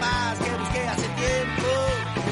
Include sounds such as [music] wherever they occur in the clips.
paz que busqué hace tiempo.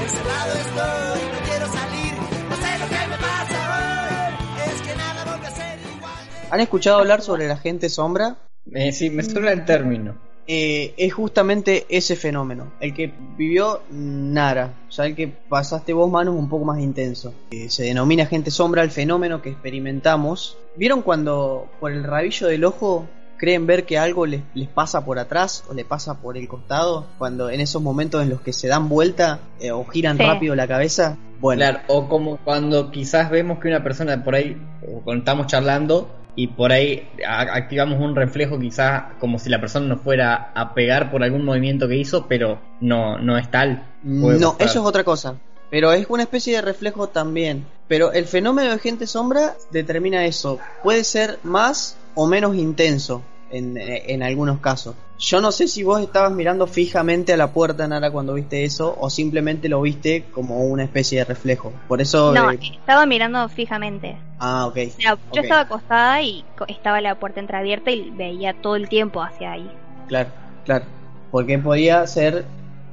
Encerrado estoy, no quiero salir, no sé lo que me pasa hoy. Es que nada vuelve a ser igual. ¿Han escuchado hablar sobre la gente sombra? Eh, sí, me suena el término. Eh, es justamente ese fenómeno. El que vivió Nara, o sea, el que pasaste vos, manos un poco más intenso. Eh, se denomina gente sombra el fenómeno que experimentamos. ¿Vieron cuando por el rabillo del ojo creen ver que algo les, les pasa por atrás o les pasa por el costado? Cuando en esos momentos en los que se dan vuelta eh, o giran Sí. rápido la cabeza. Bueno, Claro, o como cuando quizás vemos que una persona por ahí, o cuando estamos charlando, y por ahí activamos un reflejo quizás como si la persona nos fuera a pegar por algún movimiento que hizo, pero no, no es tal. Puede No, eso es otra cosa. Pero es una especie de reflejo también. Pero el fenómeno de gente sombra determina eso. Puede ser más o menos intenso en, en algunos casos. Yo no sé si vos estabas mirando fijamente a la puerta, Nara, cuando viste eso, o simplemente lo viste como una especie de reflejo. Por eso... No, eh, estaba mirando fijamente. Ah, ok. O sea, Ok. yo estaba acostada y estaba la puerta entreabierta y veía todo el tiempo hacia ahí. Claro, claro. Porque podía ser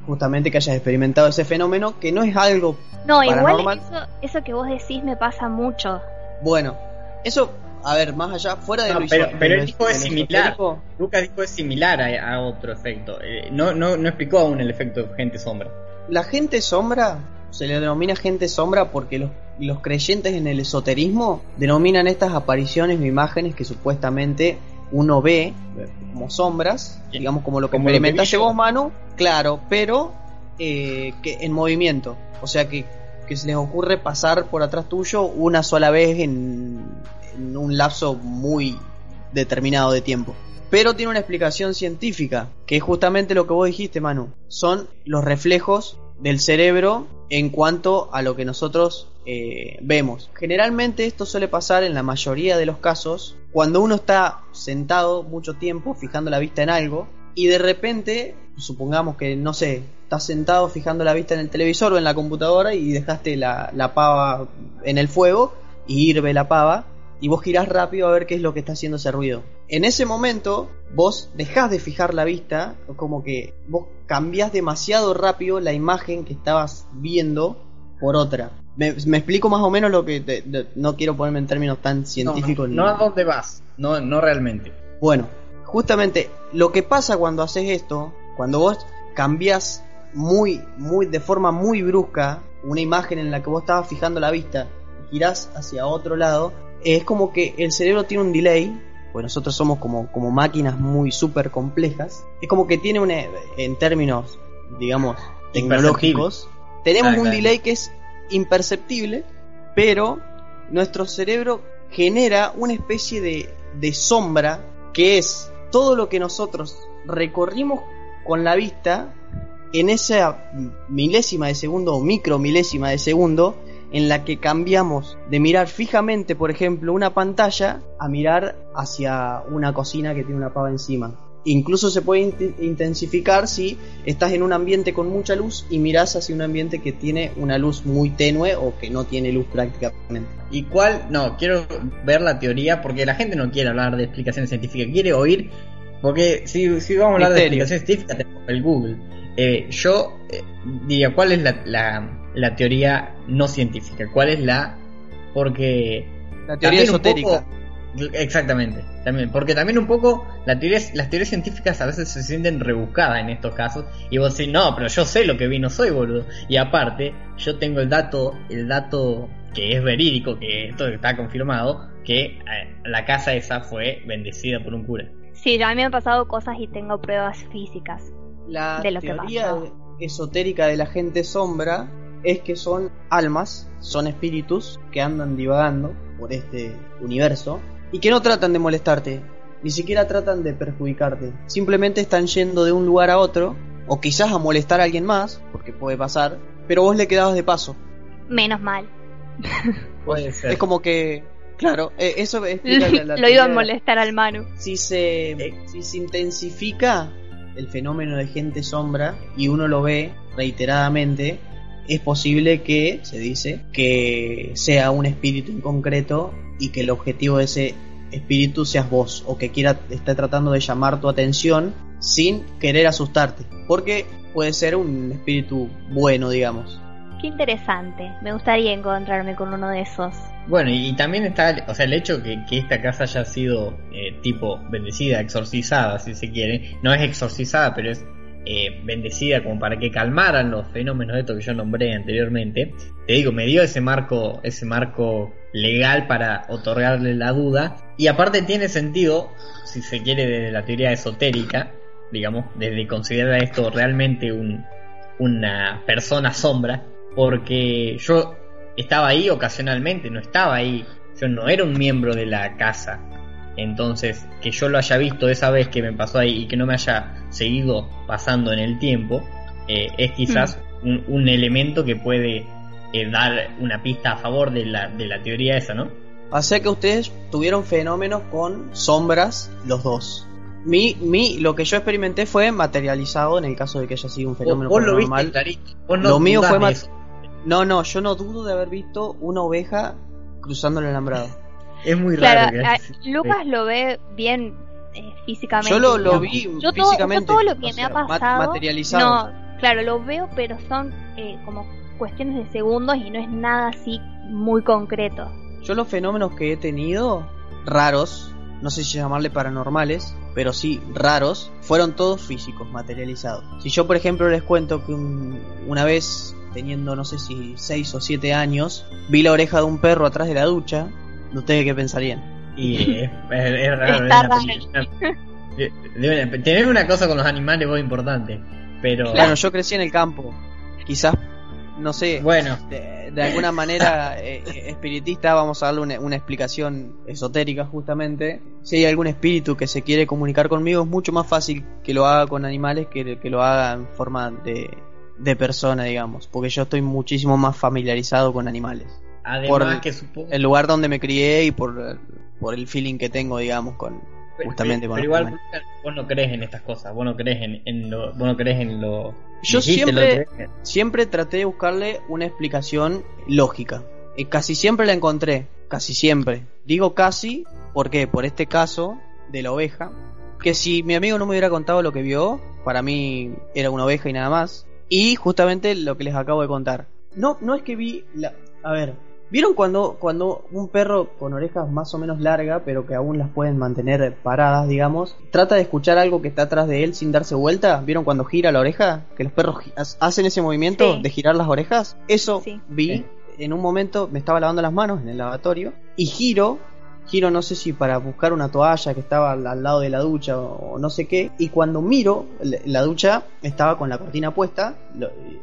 justamente que hayas experimentado ese fenómeno, que no es algo No, igual eso, eso que vos decís me pasa mucho. Bueno, eso, a ver, más allá, fuera de No, lo pero, pero él dijo es similar. Lucas dijo es similar a, a otro efecto. Eh, no, no, no explicó aún el efecto de gente sombra. La gente sombra se le denomina gente sombra porque los, los creyentes en el esoterismo denominan estas apariciones o imágenes que supuestamente uno ve eh, como sombras, Bien. digamos como lo que Como experimentaste vos, Manu, claro, pero eh, que en movimiento. O sea que, que se les ocurre pasar por atrás tuyo una sola vez en, en un lapso muy determinado de tiempo. Pero tiene una explicación científica, que es justamente lo que vos dijiste, Manu. Son los reflejos del cerebro en cuanto a lo que nosotros eh, vemos. Generalmente esto suele pasar en la mayoría de los casos cuando uno está sentado mucho tiempo fijando la vista en algo y de repente, supongamos que, no sé, estás sentado fijando la vista en el televisor o en la computadora y dejaste la, la pava en el fuego y hirve la pava y vos girás rápido a ver qué es lo que está haciendo ese ruido. En ese momento, vos dejás de fijar la vista, como que vos cambiás demasiado rápido la imagen que estabas viendo por otra. Me, me explico más o menos lo que... te- te- no quiero ponerme en términos tan científicos. No, ni- no a dónde vas, no, no realmente. bueno, justamente lo que pasa cuando haces esto, cuando vos cambias muy, muy, de forma muy brusca una imagen en la que vos estabas fijando la vista y girás hacia otro lado, es como que el cerebro tiene un delay, pues nosotros somos como, como máquinas muy súper complejas, es como que tiene un, eh, en términos, digamos, tecnológicos, tenemos Ah, un claro. delay que es imperceptible, pero nuestro cerebro genera una especie de, de sombra que es todo lo que nosotros recorrimos con la vista en esa milésima de segundo o micro milésima de segundo en la que cambiamos de mirar fijamente, por ejemplo, una pantalla a mirar hacia una cocina que tiene una pava encima. Incluso se puede int- intensificar si estás en un ambiente con mucha luz y miras hacia un ambiente que tiene una luz muy tenue o que no tiene luz prácticamente. ¿Y cuál? No, quiero ver la teoría porque la gente no quiere hablar de explicaciones científicas, quiere oír. Porque si, si vamos a hablar Misterio. de explicaciones científicas, tenemos el Google. Eh, yo eh, diría, ¿cuál es la, la, la teoría no científica? ¿Cuál es la.? Porque. La teoría también un esotérica. poco- exactamente, también. Porque también un poco la teoría, las teorías científicas a veces se sienten rebuscadas en estos casos. Y vos decís, no, pero yo sé lo que vi, no soy boludo. Y aparte, yo tengo el dato, el dato que es verídico, que esto está confirmado, que eh, la casa esa fue bendecida por un cura. Sí, a mí me han pasado cosas y tengo pruebas físicas. La de lo que teoría pasó. esotérica de la gente sombra es que son almas, son espíritus que andan divagando por este universo y que no tratan de molestarte, ni siquiera tratan de perjudicarte. Simplemente están yendo de un lugar a otro, o quizás a molestar a alguien más, porque puede pasar, pero vos le quedabas de paso. Menos mal. Puede ser. Es como que, claro, eh, eso explica la- la Lo iba a de- molestar al Manu. si se, si se intensifica el fenómeno de gente sombra y uno lo ve reiteradamente, es posible que, se dice, que sea un espíritu en concreto y que el objetivo de ese espíritu seas vos o que quiera esté tratando de llamar tu atención sin querer asustarte. Porque puede ser un espíritu bueno, digamos. Qué interesante. Me gustaría encontrarme con uno de esos. Bueno, y, también está, o sea, el hecho que, que esta casa haya sido eh, tipo bendecida, exorcizada, si se quiere. No es exorcizada, pero es eh, bendecida como para que calmaran los fenómenos de esto que yo nombré anteriormente. Te digo, me dio ese marco, ese marco legal para otorgarle la duda. Y aparte tiene sentido, si se quiere, desde la teoría esotérica, digamos, desde considerar esto realmente un, una persona sombra, porque yo estaba ahí ocasionalmente, no estaba ahí, yo no era un miembro de la casa. Entonces, que yo lo haya visto esa vez que me pasó ahí y que no me haya seguido pasando en el tiempo, eh, es quizás un, un elemento que puede eh, dar una pista a favor de la, de la teoría esa, ¿no? O sea que ustedes tuvieron fenómenos con sombras los dos. Mi, mi, lo que yo experimenté fue materializado en el caso de que haya sido un fenómeno Vos, vos lo viste. Vos no Lo mío fue eso. No, no, yo no dudo de haber visto una oveja cruzando el alambrado. Es muy Claro, raro. que a- así- Lucas lo ve bien eh, físicamente. Yo lo, lo vi Yo todo, yo físicamente. todo lo que o me sea, ha pasado. materializado. No, claro, lo veo, pero son eh, como cuestiones de segundos y no es nada así muy concreto. Yo los fenómenos que he tenido, raros, no sé si llamarle paranormales, pero sí raros, fueron todos físicos, materializados. Si yo, por ejemplo, les cuento que un- una vez, teniendo no sé si 6 o 7 años, vi la oreja de un perro atrás de la ducha, ¿ustedes qué pensarían? Y [laughs] es, es- es raro. Está es una cosa con los animales es importante. Pero Bueno, yo crecí en el campo, quizás, no sé, bueno, de, de alguna manera eh, eh, espiritista, vamos a darle una, una explicación esotérica justamente. Si hay algún espíritu que se quiere comunicar conmigo, es mucho más fácil que lo haga con animales que, que lo haga en forma de, de persona, digamos, porque yo estoy muchísimo más familiarizado con animales. Además por que supongo. El lugar donde me crié y por, por el feeling que tengo, digamos, con justamente pero, con pero igual vos no crees en estas cosas, vos no crees en, en lo, vos no crees en lo. Yo dijiste, siempre- lo siempre traté de buscarle una explicación lógica. Y casi siempre la encontré. Casi siempre. Digo casi, ¿por qué? Por este caso de la oveja. Que si mi amigo no me hubiera contado lo que vio, para mí era una oveja y nada más. Y justamente lo que les acabo de contar. No, no es que vi la... A ver, ¿vieron cuando, cuando un perro con orejas más o menos largas, pero que aún las pueden mantener paradas, digamos, trata de escuchar algo que está atrás de él sin darse vuelta? ¿Vieron cuando gira la oreja? Que los perros hacen ese movimiento Sí. de girar las orejas. Eso Sí. vi Sí. en un momento, me estaba lavando las manos en el lavatorio y giro. Giro no sé si para buscar una toalla que estaba al, lado de la ducha o, no sé qué. Y cuando miro, la, ducha estaba con la cortina puesta.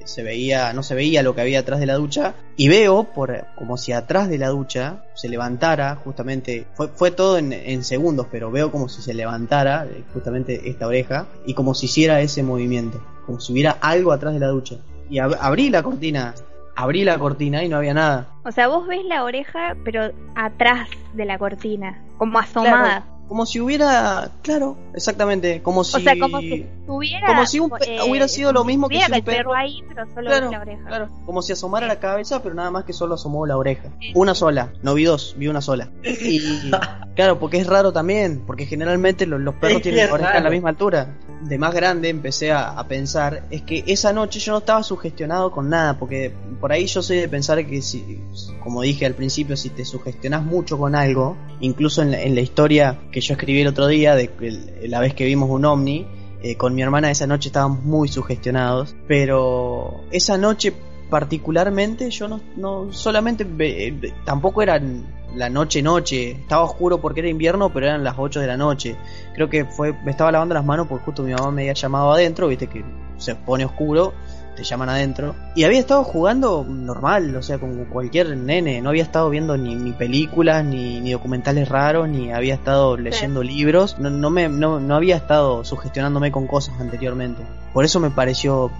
se veía, no se veía lo que había atrás de la ducha. Y veo por como si atrás de la ducha se levantara justamente. Fue, fue todo en, segundos, pero veo como si se levantara eh, justamente esta oreja. Y como si hiciera ese movimiento. Como si hubiera algo atrás de la ducha. Y ab- abrí la cortina. Abrí la cortina y no había nada. O sea, vos ves la oreja, pero atrás de la cortina, como asomada. Como si hubiera, claro, exactamente, como si O sea, como si estuviera. como si un pe- hubiera sido lo mismo que si un el perro perro- ahí, pero solo Claro, la oreja. claro, como si asomara la cabeza, pero nada más que solo asomó la oreja. Una sola, no vi dos, vi una sola. Y [laughs] claro, porque es raro también, porque generalmente los, los perros Es tienen la oreja a la misma altura. De más grande empecé a, a pensar, es que esa noche yo no estaba sugestionado con nada, porque por ahí yo soy de pensar que si, como dije al principio, si te sugestionás mucho con algo, incluso en la, en la historia que yo escribí el otro día, de la vez que vimos un ovni, eh, con mi hermana esa noche estábamos muy sugestionados, pero esa noche particularmente yo no, no solamente, tampoco era la noche noche, estaba oscuro porque era invierno, pero eran las 8 de la noche. Creo que fue, me estaba lavando las manos porque justo mi mamá me había llamado adentro, viste que se pone oscuro, te llaman adentro. Y había estado jugando normal, o sea, como cualquier nene, no había estado viendo ni, ni películas, ni, ni documentales raros, ni había estado leyendo libros, no, no, me, no, no había estado sugestionándome con cosas anteriormente. Por eso me pareció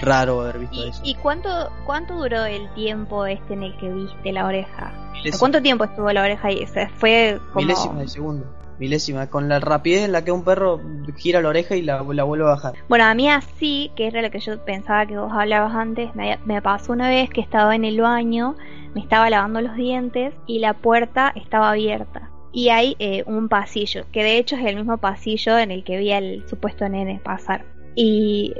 raro haber visto ¿Y, eso. y cuánto, cuánto duró el tiempo este en el que viste la oreja? ¿Cuánto tiempo estuvo la oreja ahí? O sea, fue como... Milésima de segundo. Milésima, con la rapidez en la que un perro gira la oreja y la, vuelve a bajar. Bueno, a mí así, que era lo que yo pensaba que vos hablabas antes, me, me pasó una vez que estaba en el baño, me estaba lavando los dientes y la puerta estaba abierta. Y hay eh, un pasillo, que de hecho es el mismo pasillo en el que vi al supuesto nene pasar. Y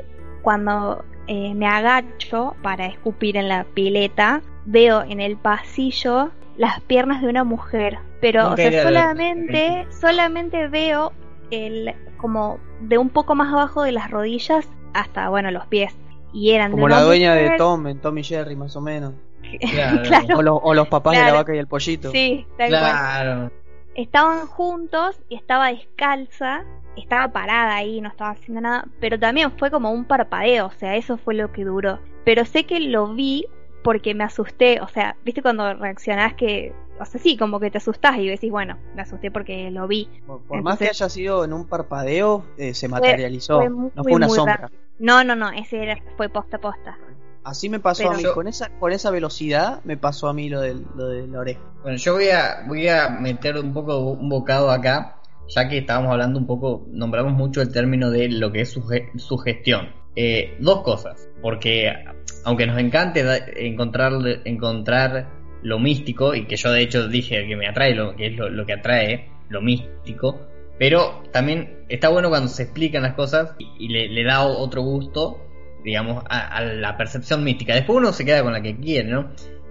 cuando eh, me agacho para escupir en la pileta, veo en el pasillo las piernas de una mujer. Pero, Nunca o sea, de- solamente, solamente veo el, como de un poco más abajo de las rodillas hasta, bueno, los pies. Y eran de Como una la dueña de Tom en Tom y Jerry, más o menos. [laughs] Claro. Claro. O, los- o los papás de la vaca y el pollito. Sí, tal cual. Claro. estaban juntos y estaba descalza, estaba parada ahí, no estaba haciendo nada, pero también fue como un parpadeo, o sea, eso fue lo que duró. Pero sé que lo vi porque me asusté, o sea, viste cuando reaccionás que, o sea, sí, como que te asustás y decís, bueno, me asusté porque lo vi. Por, por más que haya sido en un parpadeo, eh, se materializó. fue muy, no fue una sombra. raro. No, no, no, ese era, fue posta a posta. Así me pasó Pero- a mí. Con esa, con esa velocidad me pasó a mí lo, del, lo de la oreja. Bueno, yo voy a, voy a meter un poco un bocado acá, ya que estábamos hablando un poco, nombramos mucho el término de lo que es suge- sugestión. Eh, dos cosas, porque aunque nos encante encontrar, encontrar lo místico, y que yo de hecho dije que me atrae, lo que es lo, que atrae, lo místico, pero también está bueno cuando se explican las cosas y, le, da otro gusto, digamos, a, la percepción mística. Después uno se queda con la que quiere, ¿no?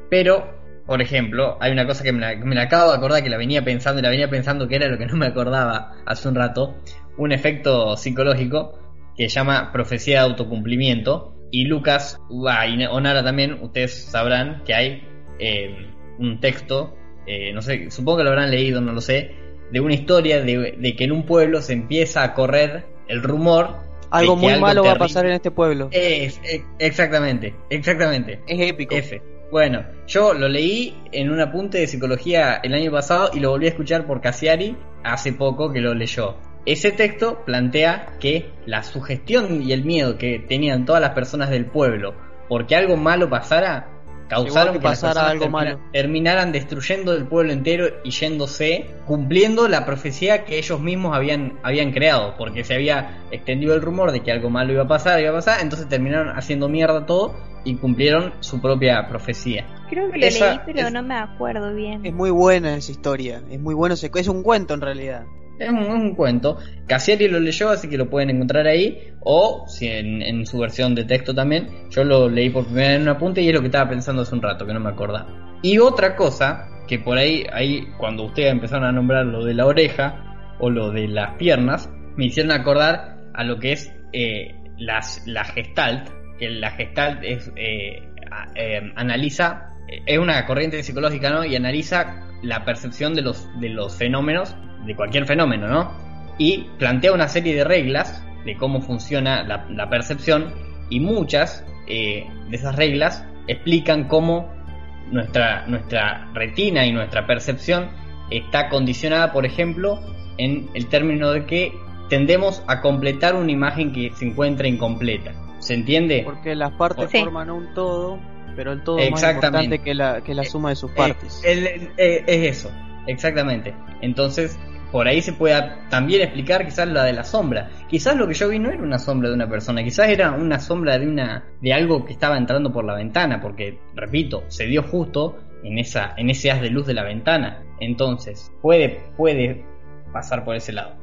Pero, por ejemplo, hay una cosa que me la, me la acabo de acordar, que la venía pensando y la venía pensando que era lo que no me acordaba hace un rato, un efecto psicológico que se llama profecía de autocumplimiento. Y Lucas, ah, y Onara también, ustedes sabrán que hay eh, un texto, eh, no sé, supongo que lo habrán leído, no lo sé, de una historia de, de que en un pueblo se empieza a correr el rumor. Algo muy malo va a pasar en este pueblo. Es, e- exactamente, exactamente. es épico. F. Bueno, yo lo leí en un apunte de psicología el año pasado y lo volví a escuchar por Cassiari hace poco que lo leyó. Ese texto plantea que la sugestión y el miedo que tenían todas las personas del pueblo porque algo malo pasara causaron que pasara algo termina- malo. terminaran destruyendo el pueblo entero y yéndose, cumpliendo la profecía que ellos mismos habían, habían creado, porque se había extendido el rumor de que algo malo iba a pasar, iba a pasar, entonces terminaron haciendo mierda todo y cumplieron su propia profecía. Creo que lo Esa leí, pero es- no me acuerdo bien. Es muy buena esa historia. Es muy bueno. Es un cuento en realidad. Es un, cuento. Cassiari lo leyó, así que lo pueden encontrar ahí. O si en, su versión de texto también. Yo lo leí por primera vez en un apunte y es lo que estaba pensando hace un rato, que no me acordaba. Y otra cosa, que por ahí, ahí cuando ustedes empezaron a nombrar lo de la oreja o lo de las piernas, me hicieron acordar a lo que es eh, las, la gestalt. Que la gestalt es, eh, eh, analiza, es una corriente psicológica, ¿no? Y analiza la percepción de los, de los fenómenos, de cualquier fenómeno, ¿no? Y plantea una serie de reglas de cómo funciona la, la percepción y muchas eh, de esas reglas explican cómo nuestra, nuestra retina y nuestra percepción está condicionada, por ejemplo, en el término de que tendemos a completar una imagen que se encuentra incompleta. ¿Se entiende? Porque las partes Sí. forman un todo, pero el todo es más importante que la, que la suma de sus Eh, partes. eh, es eso, exactamente. Entonces, por ahí se puede también explicar quizás la de la sombra. Quizás lo que yo vi no era una sombra de una persona, quizás era una sombra de una de algo que estaba entrando por la ventana, porque repito, se dio justo en esa en ese haz de luz de la ventana. Entonces, puede puede pasar por ese lado.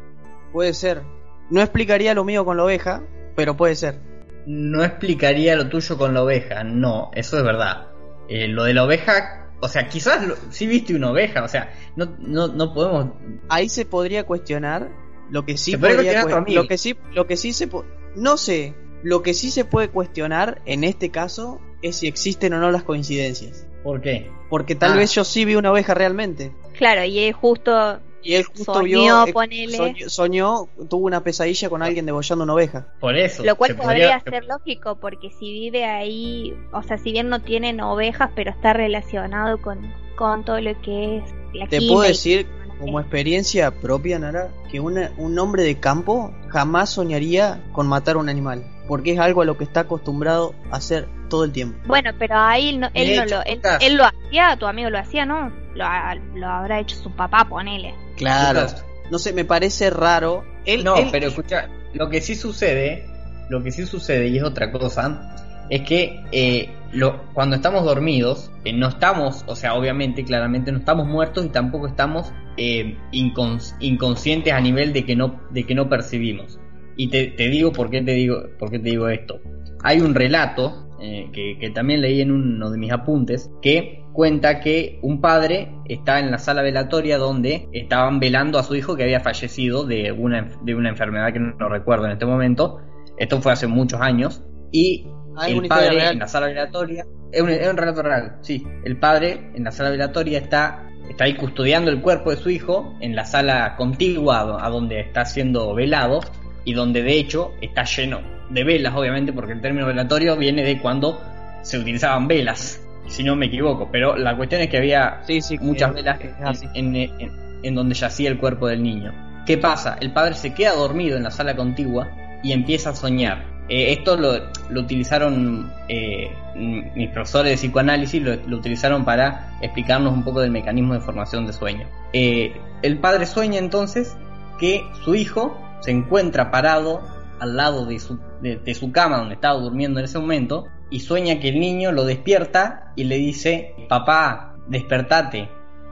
Puede ser. No explicaría lo mío con la oveja, pero puede ser. No explicaría lo tuyo con la oveja, no, eso es verdad. Eh, lo de la oveja, o sea, quizás lo, sí viste una oveja, o sea, no, no, no podemos Ahí se podría cuestionar lo que sí Se podría cuestionar lo que sí lo que sí se po- no sé, lo que sí se puede cuestionar en este caso es si existen o no las coincidencias. ¿Por qué? Porque tal Ah. vez yo sí vi una oveja realmente. Claro, y es justo Y él justo Soñó, vio, eh, ponele. soñó, soñó, tuvo una pesadilla con alguien degollando una oveja. Por eso. Lo cual se podría ser lógico porque si vive ahí, o sea, si bien no tienen ovejas, pero está relacionado con, con todo lo que es la Te puedo y- decir, como experiencia propia, Nara, que una- un hombre de campo jamás soñaría con matar un animal. Porque es algo a lo que está acostumbrado a hacer todo el tiempo. Bueno, pero ahí no, él no hecho, lo, él, lo hacía, tu amigo lo hacía, ¿no? Lo, ha- lo habrá hecho su papá, ponele. Claro. No sé, me parece raro. Él, No, él- pero escucha, lo que sí sucede, lo que sí sucede y es otra cosa, es que eh, lo, cuando estamos dormidos, eh, no estamos, o sea, obviamente, claramente no estamos muertos y tampoco estamos eh, incons- inconscientes a nivel de que no, de que no percibimos. Y te, te digo por qué te digo, por qué te digo esto. Hay un relato eh, que, que también leí en uno de mis apuntes que cuenta que un padre está en la sala velatoria donde estaban velando a su hijo que había fallecido de una, de una enfermedad que no, recuerdo en este momento. Esto fue hace muchos años. Y Ah, el padre en la sala velatoria. Es un, es un relato real, sí. El padre en la sala velatoria está, está ahí custodiando el cuerpo de su hijo en la sala contigua a donde está siendo velado y donde de hecho está lleno de velas, obviamente, porque el término velatorio viene de cuando se utilizaban velas, si no me equivoco. Pero la cuestión es que había Sí, sí, muchas velas es en, en- donde yacía el cuerpo del niño. ¿Qué pasa? El padre se queda dormido en la sala contigua y empieza a soñar. Eh, esto lo, lo utilizaron eh, mis profesores de psicoanálisis, lo, lo utilizaron para explicarnos un poco del mecanismo de formación de sueño. Eh, el padre sueña entonces que su hijo se encuentra parado al lado de su, de, su cama donde estaba durmiendo en ese momento y sueña que el niño lo despierta y le dice, papá, despertate,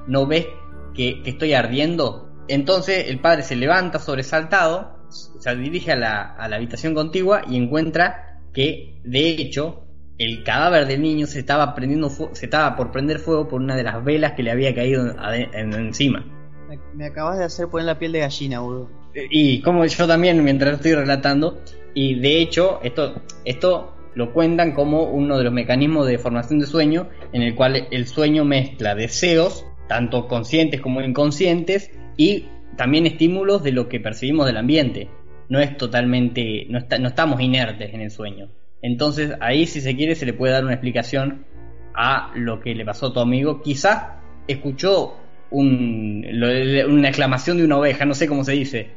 ¿no ves que, estoy ardiendo? Entonces el padre se levanta sobresaltado, se dirige a la, a la habitación contigua y encuentra que, de hecho, el cadáver del niño se estaba prendiendo se estaba por prender fuego por una de las velas que le había caído encima. Me, me acabas de hacer poner la piel de gallina, boludo. Y como yo también mientras estoy relatando, y de hecho esto, esto lo cuentan como uno de los mecanismos de formación de sueño en el cual el sueño mezcla deseos, tanto conscientes como inconscientes, y también estímulos de lo que percibimos del ambiente. No es totalmente, no, está- no estamos inertes en el sueño. Entonces ahí si se quiere se le puede dar una explicación a lo que le pasó a tu amigo. Quizás escuchó un, una exclamación de una oveja, no sé cómo se dice.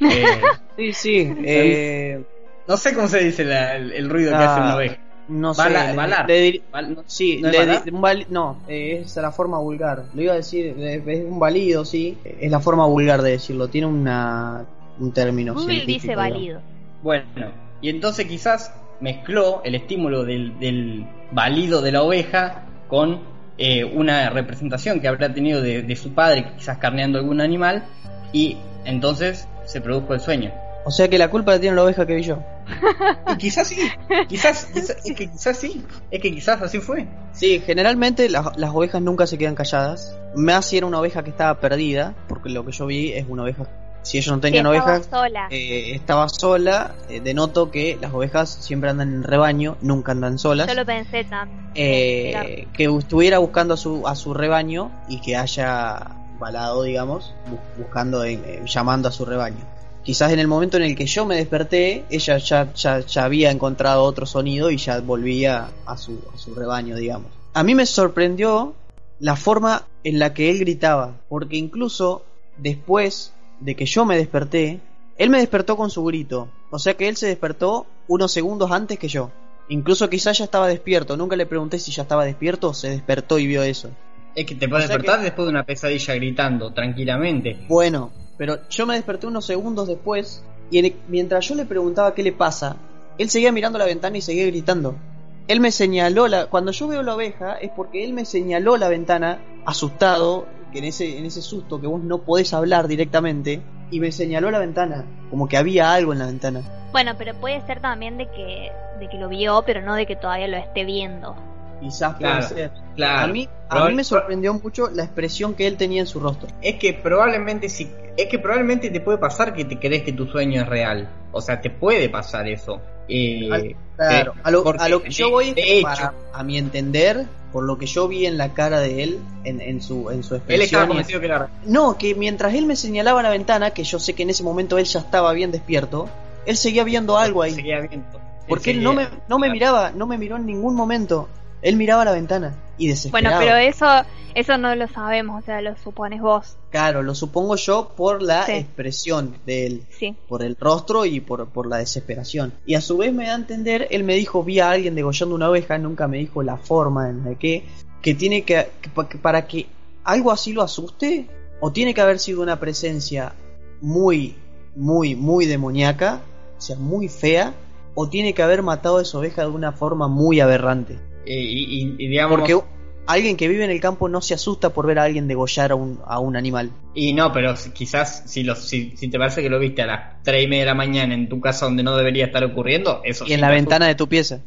Eh, [laughs] Sí, sí. [laughs] eh, no sé cómo se dice la- el, el ruido que Ah, hace una oveja. no sé. Bala- balar. le dir- Val- no- sí, ¿no le un bali- no, eh, es la forma vulgar. Lo iba a decir, es un valido, sí. Es la forma vulgar de decirlo. Tiene una, un término. Google científico, dice válido. Bueno, y entonces quizás mezcló el estímulo del, del balido de la oveja con eh, una representación que habrá tenido de, de su padre, quizás carneando algún animal, y entonces se produjo el sueño. O sea que la culpa la tiene la oveja que vi yo. [laughs] Y quizás sí, quizás, quizás- es que quizás sí, es que quizás así fue. Sí, generalmente las, las ovejas nunca se quedan calladas. Más si era una oveja que estaba perdida, porque lo que yo vi es una oveja. Si ellos no Sí, tenían estaba ovejas, sola. eh, estaba sola. eh, denoto que las ovejas siempre andan en rebaño, nunca andan solas. Yo lo pensé también. Eh, que estuviera buscando a su, a su rebaño y que haya balado, digamos, bu- buscando, en- eh, llamando a su rebaño. Quizás en el momento en el que yo me desperté, ella ya, ya, ya había encontrado otro sonido y ya volvía a su, a su rebaño, digamos. A mí me sorprendió la forma en la que él gritaba, porque incluso después de que yo me desperté, él me despertó con su grito. O sea que él se despertó unos segundos antes que yo. Incluso quizás ya estaba despierto. Nunca le pregunté si ya estaba despierto se despertó y vio eso. Es que te puedes O sea despertar que- después de una pesadilla gritando tranquilamente. Bueno, pero yo me desperté unos segundos después y en- mientras yo le preguntaba qué le pasa, él seguía mirando la ventana y seguía gritando. Él me señaló la cuando yo veo la oveja es porque él me señaló la ventana asustado, que en ese en ese susto que vos no podés hablar directamente y me señaló la ventana, como que había algo en la ventana. Bueno, pero puede ser también de que, de que lo vio, pero no de que todavía lo esté viendo. Quizás puede ser. Claro. A mí, a Probable- mí me sorprendió mucho la expresión que él tenía en su rostro. Es que probablemente si es que probablemente te puede pasar que te crees que tu sueño es real. O sea, te puede pasar eso. Eh, Al- Claro, eh, a, lo, porque, a lo que yo voy es que para- a mi entender, por lo que yo vi en la cara de él, en, en su en su él expresión. estaba y- convencido que era No, que mientras él me señalaba la ventana, que yo sé que en ese momento él ya estaba bien despierto, él seguía viendo algo ahí. seguía viendo. porque él seguía- no me, no me claro. miraba, no me miró en ningún momento. Él miraba la ventana y Bueno, desesperado. pero eso eso no lo sabemos, o sea, lo supones vos. Claro, lo supongo yo por la Sí. expresión de él. Sí. por el rostro y por, por la desesperación. Y a su vez me da a entender, él me dijo, vi a alguien degollando una oveja, nunca me dijo la forma en la que, que tiene que, que para que algo así lo asuste, o tiene que haber sido una presencia muy, muy, muy demoníaca, o sea, muy fea, o tiene que haber matado a esa oveja de una forma muy aberrante. Eh, y, y- y digamos, Porque alguien que vive en el campo no se asusta por ver a alguien degollar a un, a un animal. Y no, pero quizás si, lo, si, si te parece que lo viste a las 3 y media de la mañana en tu casa donde no debería estar ocurriendo, eso Y sí en la ventana de tu pieza.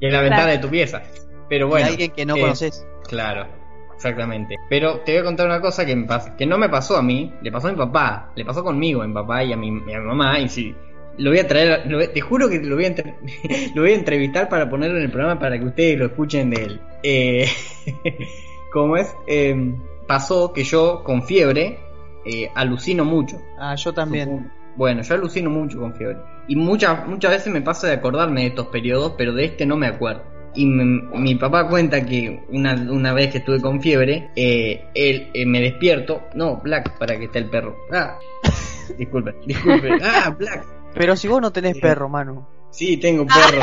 Y en la ventana de tu pieza. Pero bueno. alguien que no eh, conoces. Claro, exactamente. Pero te voy a contar una cosa que, me que no me pasó a mí, le pasó a mi papá, le pasó conmigo, a mi papá y a mi, y a mi mamá. Y si lo voy a traer, lo te juro que lo voy, a [laughs] lo voy a entrevistar para ponerlo en el programa para que ustedes lo escuchen de él. Eh, [laughs] ¿Cómo es? Eh, pasó que yo con fiebre eh, alucino mucho. Ah, yo también. Bueno, yo alucino mucho con fiebre. Y muchas muchas veces me pasa de acordarme de estos periodos, pero de este no me acuerdo. Y me- mi papá cuenta que una, una vez que estuve con fiebre, eh, él eh, me despierto. No, Black, para que esté el perro. Ah, [laughs] disculpe, disculpe. Ah, Black. Pero si vos no tenés perro, mano. Sí, tengo perro.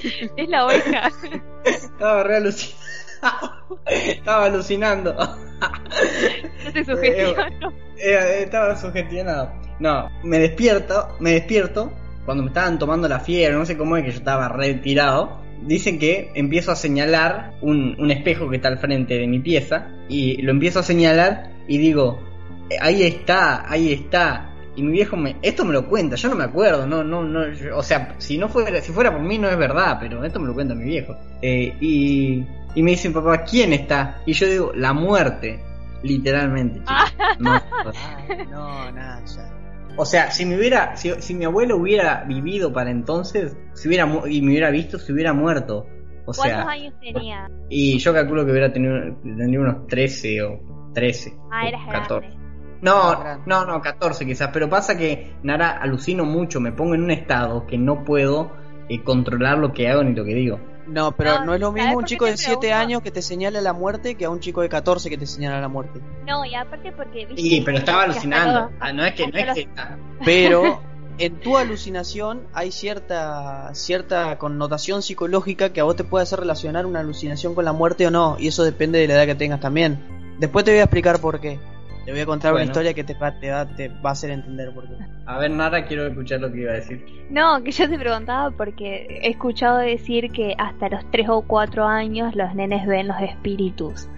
[laughs] Es la oveja. Estaba re alucinando. Estaba alucinando. No te sugestiono. Eh, estaba sugestionado. No, me despierto, me despierto cuando me estaban tomando la fiebre, no sé cómo es que yo estaba retirado. Dicen que empiezo a señalar un, un espejo que está al frente de mi pieza y lo empiezo a señalar y digo, "Eh, ahí está, ahí está. Y mi viejo me, esto me lo cuenta, yo no me acuerdo, no, no, no, yo- o sea, si no fuera, si fuera por mí no es verdad, pero esto me lo cuenta mi viejo. Eh, y, y me dice papá, ¿quién está? Y yo digo, la muerte, literalmente. chicos. [laughs] No, Ay, no, nada, ya. o sea, si me hubiera, si, si mi abuelo hubiera vivido para entonces, si hubiera mu- y me hubiera visto, se hubiera muerto. O ¿Cuántos sea, años tenía? y yo calculo que hubiera tenido, tendría unos 13 o 13. Ah, o eras 14. grande. No, no, no, 14 quizás, pero pasa que Nara alucino mucho, me pongo en un estado que no puedo eh, controlar lo que hago ni lo que digo. No, pero No, no, es lo ¿sabes mismo un chico de 7 pregunto? años que te señala la muerte que a un chico de 14 que te señala la muerte. No, y aparte porque... ¿viste? Sí, pero estaba alucinando. Ah, no es que, no es que. Pero [laughs] en tu alucinación hay cierta cierta connotación psicológica que a vos te puede hacer relacionar una alucinación con la muerte o no, y eso depende de la edad que tengas también. Después te voy a explicar por qué. Te voy a contar una historia que te va, te, va, te va a hacer entender por qué. A ver, Nara, quiero escuchar lo que iba a decir. No, que yo te preguntaba porque he escuchado decir que hasta los 3 o 4 años los nenes ven los espíritus.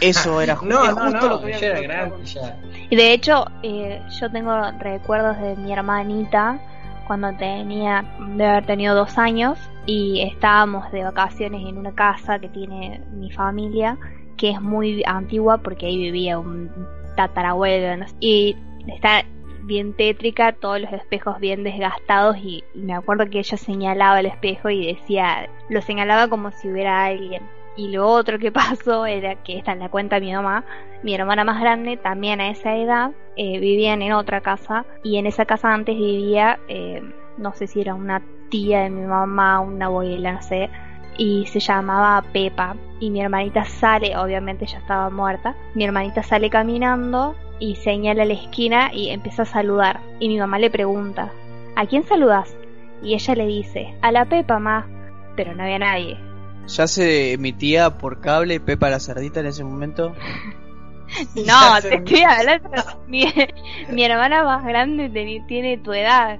Eso era [laughs] ju- No, es no, justo no, lo que era ya. Y de hecho, eh, yo tengo recuerdos de mi hermanita cuando tenía, de haber tenido dos años y estábamos de vacaciones en una casa que tiene mi familia, que es muy antigua porque ahí vivía un tatarabuelo y está bien tétrica, todos los espejos bien desgastados y, y me acuerdo que ella señalaba el espejo y decía, lo señalaba como si hubiera alguien. Y lo otro que [laughs] pasó era que esta en la cuenta de mi mamá, mi hermana más grande, también a esa edad, eh, vivían en otra casa y en esa casa antes vivía, eh, no sé si era una tía de mi mamá, una abuela, no sé, y se llamaba Pepa y mi hermanita sale, obviamente ya estaba muerta, mi hermanita sale caminando y señala la esquina y empieza a saludar y mi mamá le pregunta, ¿a quién saludas? Y ella le dice, a la Pepa, ma, pero no había nadie. Ya se emitía por cable Pepa la Cerdita en ese momento. [laughs] No, te estoy hablando. Mi, [laughs] mi hermana más grande tiene tu edad.